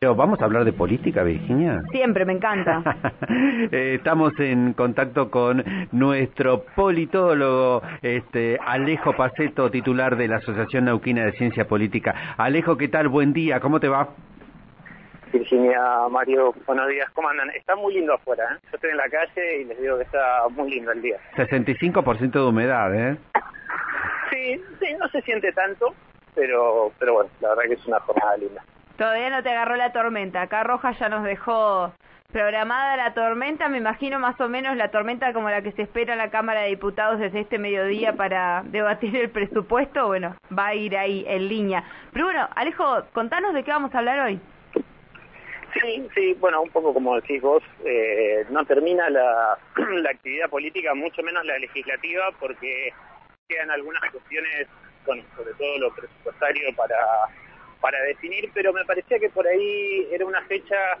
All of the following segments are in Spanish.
¿Vamos a hablar de política, Virginia? Siempre, me encanta. Eh, estamos en contacto con nuestro politólogo, este, Alejo Paceto, titular de la Asociación Nauquina de Ciencia Política. Alejo, ¿qué tal? Buen día, ¿cómo te va? Virginia, Mario, buenos días, ¿cómo andan? Está muy lindo afuera, ¿eh? Yo estoy en la calle y les digo que está muy lindo el día. 65% de humedad, ¿eh? Sí, sí, no se siente tanto, pero, pero bueno, la verdad que es una jornada linda. Todavía no te agarró la tormenta. Acá Roja ya nos dejó programada la tormenta. Me imagino más o menos la tormenta como la que se espera en la Cámara de Diputados desde este mediodía para debatir el presupuesto. Bueno, va a ir ahí en línea. Pero bueno, Alejo, contanos de qué vamos a hablar hoy. Sí, sí, bueno, un poco como decís vos, eh, no termina la, actividad política, mucho menos la legislativa, porque quedan algunas cuestiones, sobre todo lo presupuestario, para para definir, pero me parecía que por ahí era una fecha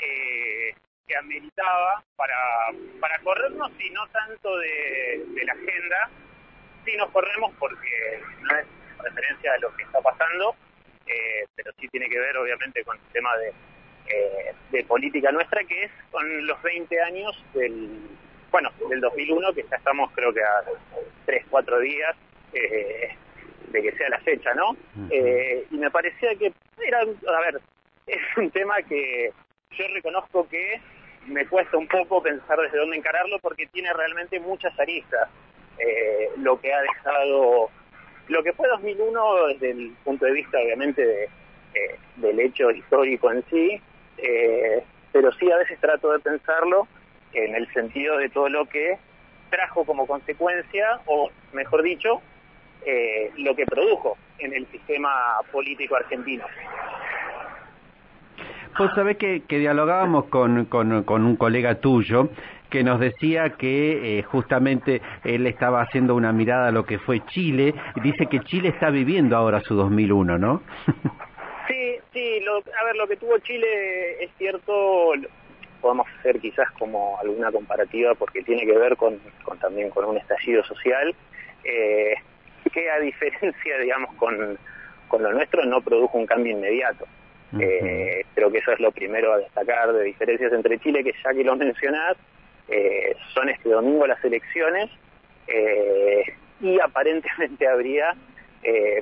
eh, que ameritaba para, para corrernos y no tanto de, la agenda, sí nos corremos porque no es referencia a lo que está pasando, eh, pero sí tiene que ver obviamente con el tema de, eh, de política nuestra, que es con los 20 años del, bueno, del 2001, que ya estamos creo que a 3, 4 días. Eh, de que sea la fecha, ¿no? Eh, y me parecía que era, a ver, es un tema que yo reconozco que me cuesta un poco pensar desde dónde encararlo porque tiene realmente muchas aristas. Eh, lo que ha dejado, lo que fue 2001 desde el punto de vista obviamente de, eh, del hecho histórico en sí, pero sí a veces trato de pensarlo en el sentido de todo lo que trajo como consecuencia, o mejor dicho, eh, lo que produjo en el sistema político argentino. Pues sabés que, que dialogábamos con, con, un colega tuyo que nos decía que eh, justamente él estaba haciendo una mirada a lo que fue Chile y dice que Chile está viviendo ahora su 2001, ¿no? sí, sí, lo, a ver, lo que tuvo Chile es cierto, podemos hacer quizás como alguna comparativa porque tiene que ver con, con también con un estallido social. Eh, que a diferencia, digamos, con, con lo nuestro, no produjo un cambio inmediato. Eh, creo que eso es lo primero a destacar de diferencias entre Chile, que ya que lo mencionás, eh, son este domingo las elecciones eh, y aparentemente habría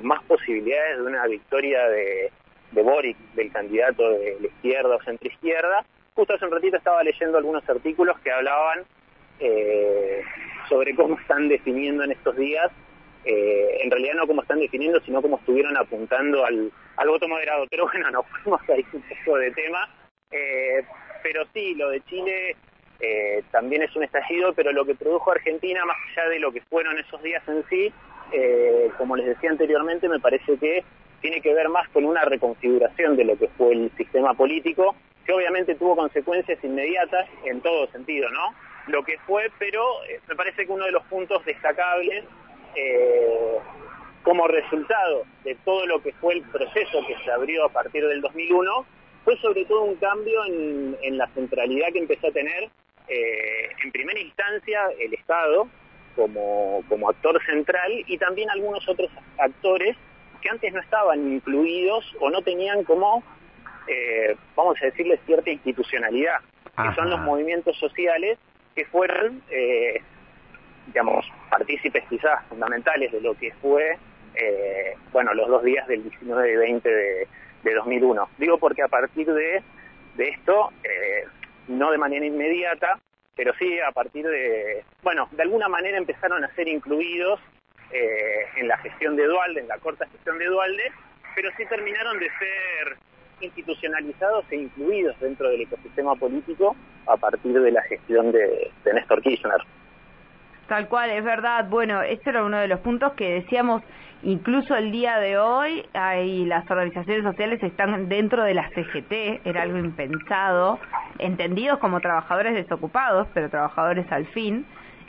más posibilidades de una victoria de, de Boric, del candidato de la izquierda o centroizquierda. Justo hace un ratito estaba leyendo algunos artículos que hablaban sobre cómo están definiendo en estos días eh, en realidad no como están definiendo, sino como estuvieron apuntando al, al voto moderado. Pero bueno, nos fuimos ahí un poco de tema. Eh, pero sí, lo de Chile eh, también es un estallido, pero lo que produjo Argentina, más allá de lo que fueron esos días en sí, como les decía anteriormente, me parece que tiene que ver más con una reconfiguración de lo que fue el sistema político, que obviamente tuvo consecuencias inmediatas en todo sentido, ¿no? Lo que fue, pero me parece que uno de los puntos destacables eh, como resultado de todo lo que fue el proceso que se abrió a partir del 2001, fue sobre todo un cambio en, la centralidad que empezó a tener, eh, en primera instancia, el Estado como, como actor central y también algunos otros actores que antes no estaban incluidos o no tenían como, eh, vamos a decirle, cierta institucionalidad, que son los movimientos sociales que fueron eh, digamos, partícipes quizás fundamentales de lo que fue, eh, bueno, los dos días del 19 y 20 de, 2001. Digo porque a partir de, de esto, eh, no de manera inmediata, pero sí a partir de, bueno, de alguna manera empezaron a ser incluidos eh, en la gestión de Dualde, en la corta gestión de Dualde, pero sí terminaron de ser institucionalizados e incluidos dentro del ecosistema político a partir de la gestión de, de Néstor Kirchner. Tal cual, es verdad. Bueno, este era uno de los puntos que decíamos, incluso el día de hoy, hay, las organizaciones sociales están dentro de la CGT, era algo impensado, entendidos como trabajadores desocupados, pero trabajadores al fin.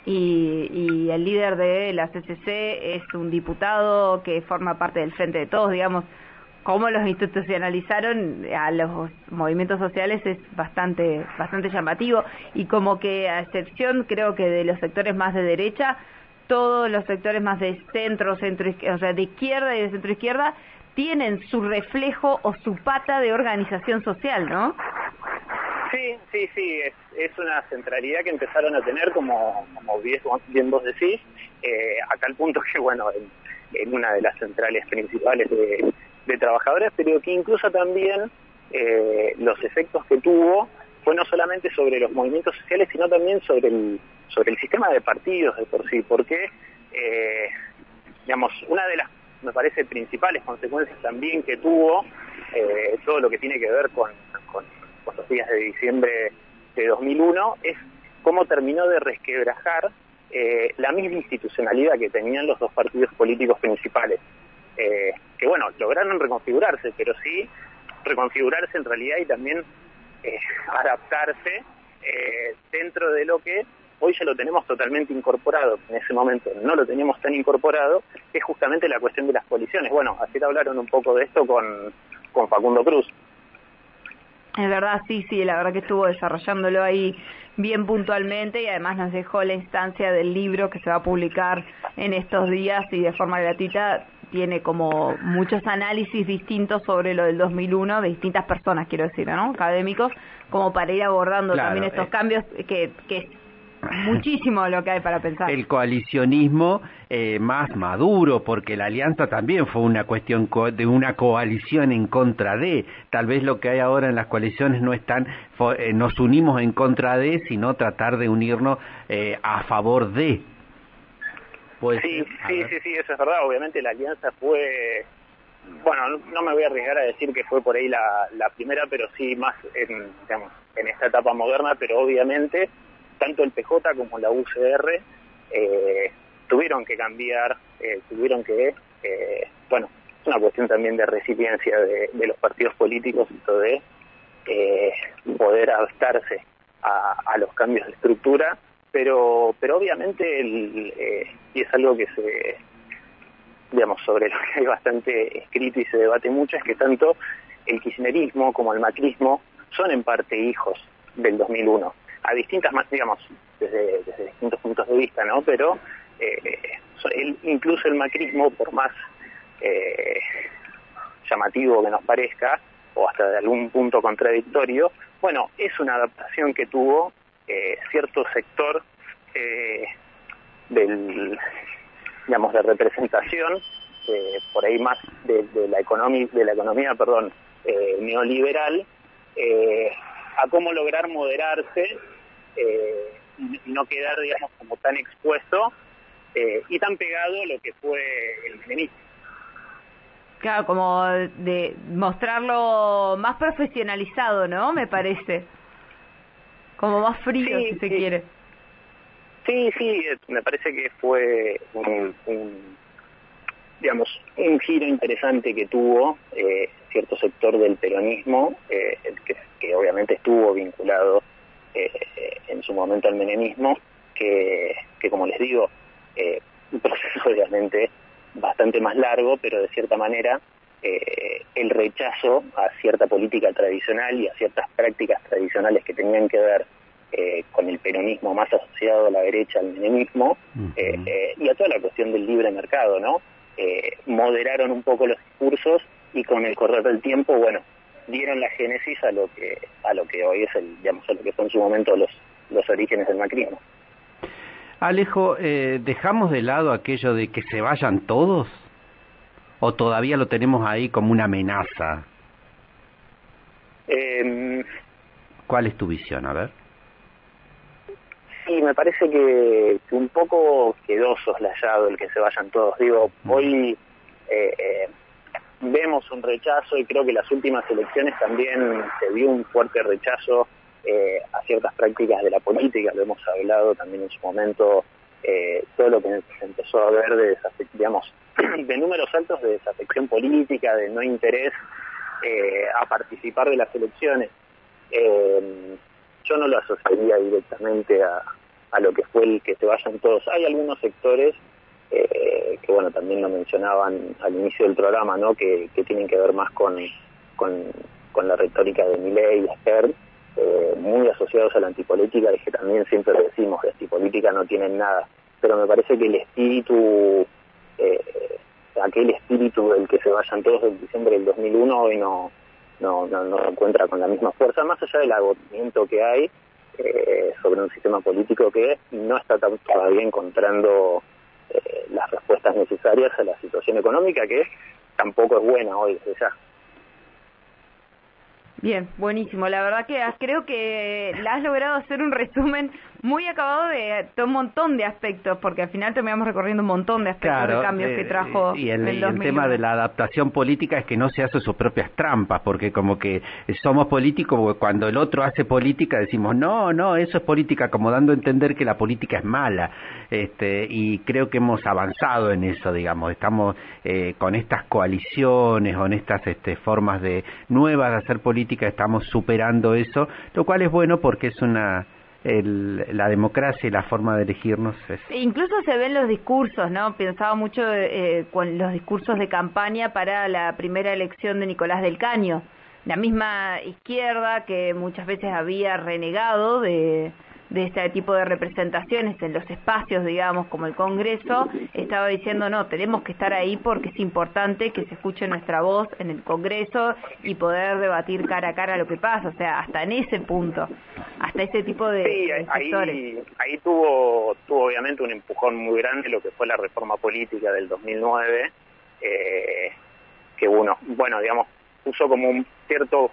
Y, y el líder de la CCC es un diputado que forma parte del Frente de Todos, digamos, cómo los institucionalizaron a los movimientos sociales es bastante bastante llamativo y como que a excepción creo que de los sectores más de derecha todos los sectores más de centro centro o sea de izquierda y de centro izquierda tienen su reflejo o su pata de organización social, ¿no? Sí, sí, sí, es, es una centralidad que empezaron a tener, como, como bien vos decís, eh, a tal punto que, bueno, en, una de las centrales principales de, trabajadores, pero que incluso también eh, los efectos que tuvo fue no solamente sobre los movimientos sociales, sino también sobre el, sobre el sistema de partidos de por sí, porque, eh, digamos, una de las, me parece, principales consecuencias también que tuvo eh, todo lo que tiene que ver con, los días de diciembre de 2001 es cómo terminó de resquebrajar la misma institucionalidad que tenían los dos partidos políticos principales, que bueno, lograron reconfigurarse, pero sí reconfigurarse en realidad y también eh, adaptarse eh, dentro de lo que hoy ya lo tenemos totalmente incorporado, en ese momento no lo teníamos tan incorporado, es justamente la cuestión de las coaliciones. Bueno, ayer hablaron un poco de esto con, con Facundo Cruz. Es verdad, sí, sí, la verdad que estuvo desarrollándolo ahí bien puntualmente y además nos dejó la instancia del libro que se va a publicar en estos días y de forma gratuita tiene como muchos análisis distintos sobre lo del 2001 de distintas personas, quiero decir, ¿no? Académicos, como para ir abordando también estos eh. cambios que, que es muchísimo lo que hay para pensar. El coalicionismo eh, más maduro, porque la alianza también fue una cuestión de una coalición en contra de. Tal vez lo que hay ahora en las coaliciones no están, eh, nos unimos en contra de, sino tratar de unirnos a favor de sí, sí, sí, sí, eso es verdad. Obviamente la alianza fue, bueno, no me voy a arriesgar a decir que fue por ahí la, la primera, pero sí más en, digamos, en esta etapa moderna, pero obviamente tanto el PJ como la UCR eh, tuvieron que cambiar, eh, tuvieron que, eh, bueno, es una cuestión también de resiliencia de, de los partidos políticos, esto de poder adaptarse a, a los cambios de estructura pero pero obviamente eh, y es algo que se digamos sobre lo que hay bastante escrito y se debate mucho es que tanto el kirchnerismo como el macrismo son en parte hijos del 2001 a distintas digamos desde, distintos puntos de vista no pero eh, incluso el macrismo por más eh, llamativo que nos parezca o hasta de algún punto contradictorio bueno es una adaptación que tuvo eh, cierto sector eh, del digamos de representación eh, por ahí más de, la economía de la economía perdón neoliberal a cómo lograr moderarse y no quedar digamos como tan expuesto y tan pegado a lo que fue el menemismo Claro, como de mostrarlo más profesionalizado, ¿no? Me parece. Como más frío, si se quiere. Sí, sí, me parece que fue un, digamos, un giro interesante que tuvo eh, cierto sector del peronismo, eh, que, que, obviamente estuvo vinculado eh, en su momento al menemismo, que, que como les digo, un proceso obviamente bastante más largo, pero de cierta manera el rechazo a cierta política tradicional y a ciertas prácticas tradicionales que tenían que ver eh, con el peronismo más asociado a la derecha, al menemismo, eh, eh, y a toda la cuestión del libre mercado, ¿no? moderaron un poco los discursos y con el correr del tiempo, bueno, dieron la génesis a lo que a lo que hoy es el, digamos, a lo que fue en su momento los los orígenes del macrismo. Alejo, ¿dejamos de lado aquello de que se vayan todos? ¿O todavía lo tenemos ahí como una amenaza? Em, ¿Cuál es tu visión? A ver. Sí, me parece que, un poco quedó soslayado el que se vayan todos. Digo, mm. hoy eh, eh, vemos un rechazo y creo que las últimas elecciones también se vio un fuerte rechazo eh, a ciertas prácticas de la política, lo hemos hablado también en su momento, todo lo que se empezó a ver de, digamos, de números altos de desafección política, de no interés a participar de las elecciones yo no lo asociaría directamente a, a lo que fue el que se vayan todos. Hay algunos sectores eh, que, bueno, también lo mencionaban al inicio del programa, ¿no? Que, que tienen que ver más con, con, la retórica de Milley y Stern, eh, muy asociados a la antipolítica, y que también siempre decimos, de antipolítica no tienen nada. Pero me parece que el espíritu, eh, aquel espíritu del que se vayan todos en diciembre del 2001 hoy no, no, no, no encuentra con la misma fuerza, más allá del agotamiento que hay eh, sobre un sistema político que no está todavía encontrando eh, las respuestas necesarias a la situación económica que tampoco es buena hoy desde ya. Bien, buenísimo. La verdad que creo que la has logrado hacer un resumen muy acabado de, un montón de aspectos, porque al final terminamos recorriendo un montón de aspectos de cambios que eh, trajo. Y el, el, tema de la adaptación política es que no se hace sus propias trampas, porque como que somos políticos, cuando el otro hace política decimos, no, no, eso es política, como dando a entender que la política es mala. Este, y creo que hemos avanzado en eso, digamos, estamos eh, con estas coaliciones, con estas este, formas de nuevas de hacer política, estamos superando eso, lo cual es bueno porque es una la democracia y la forma de elegirnos. Es... E incluso se ven los discursos, ¿no? Pensaba mucho eh, con los discursos de campaña para la primera elección de Nicolás del Caño. La misma izquierda que muchas veces había renegado de, de este tipo de representaciones en los espacios, digamos, como el Congreso, estaba diciendo, no, tenemos que estar ahí porque es importante que se escuche nuestra voz en el Congreso y poder debatir cara a cara lo que pasa, o sea, hasta en ese punto, hasta ese tipo de, sí, ahí, ahí tuvo, tuvo obviamente un empujón muy grande lo que fue la reforma política del 2009, eh, que uno, bueno, digamos, puso como un cierto,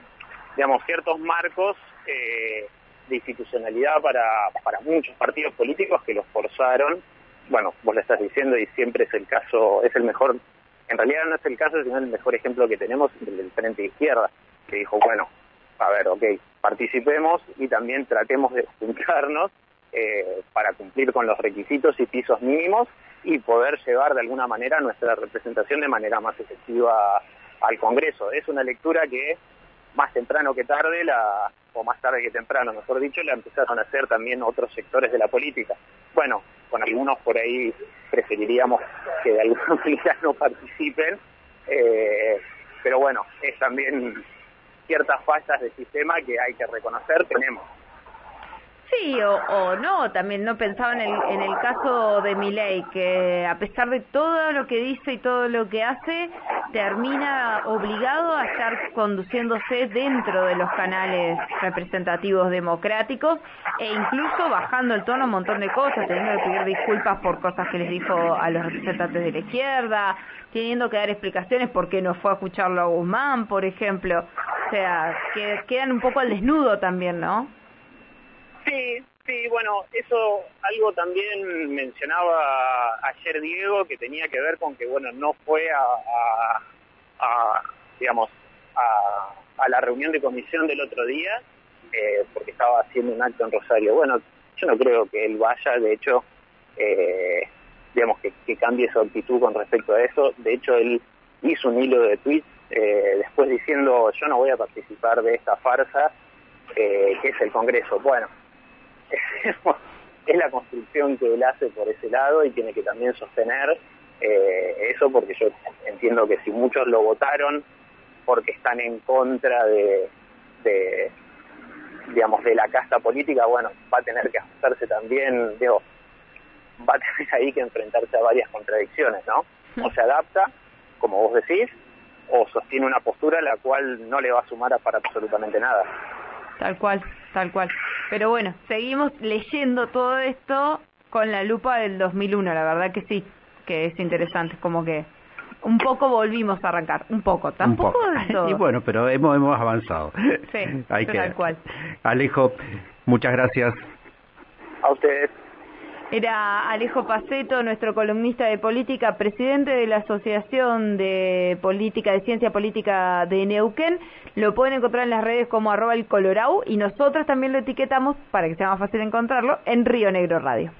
digamos, ciertos marcos eh, de institucionalidad para, para muchos partidos políticos que los forzaron. Bueno, vos lo estás diciendo y siempre es el caso, es el mejor, en realidad no es el caso, sino el mejor ejemplo que tenemos, el del Frente Izquierda, que dijo, bueno, a ver, ok, participemos y también tratemos de juntarnos eh, para cumplir con los requisitos y pisos mínimos y poder llevar de alguna manera nuestra representación de manera más efectiva al Congreso. Es una lectura que más temprano que tarde la, o más tarde que temprano, mejor dicho, la empezaron a hacer también otros sectores de la política. Bueno, con algunos por ahí preferiríamos que de alguna manera no participen, eh, pero bueno, es también ciertas fallas del sistema que hay que reconocer, tenemos. Sí, o, no, también no pensaba en el, en el caso de Milei, que a pesar de todo lo que dice y todo lo que hace, termina obligado a estar conduciéndose dentro de los canales representativos democráticos e incluso bajando el tono un montón de cosas, teniendo que pedir disculpas por cosas que les dijo a los representantes de la izquierda, teniendo que dar explicaciones por qué no fue a escucharlo a Guzmán, por ejemplo. O sea, que quedan un poco al desnudo también, ¿no? Sí, sí, bueno, eso algo también mencionaba ayer Diego que tenía que ver con que, bueno, no fue a, a, digamos, a, a, la reunión de comisión del otro día eh, porque estaba haciendo un acto en Rosario. Bueno, yo no creo que él vaya, de hecho, eh, digamos, que, cambie su actitud con respecto a eso. De hecho, él hizo un hilo de tweets eh, después diciendo, yo no voy a participar de esta farsa eh, que es el Congreso. Bueno, es la construcción que él hace por ese lado y tiene que también sostener eh, eso porque yo entiendo que si muchos lo votaron porque están en contra de, de digamos de la casta política bueno va a tener que ajustarse también digo va a tener ahí que enfrentarse a varias contradicciones no o se adapta como vos decís o sostiene una postura la cual no le va a sumar para absolutamente nada. Tal cual tal cual pero bueno, seguimos leyendo todo esto con la lupa del 2001, la verdad que sí, que es interesante, como que un poco volvimos a arrancar, un poco, tampoco un Y bueno, pero hemos, hemos avanzado. Sí, Hay tal cual. Alejo, muchas gracias. A ustedes. Era Alejo Paceto, nuestro columnista de política, presidente de la Asociación de Política, de Ciencia Política de Neuquén. Lo pueden encontrar en las redes como arroba el Colorau y nosotros también lo etiquetamos, para que sea más fácil encontrarlo, en Río Negro Radio.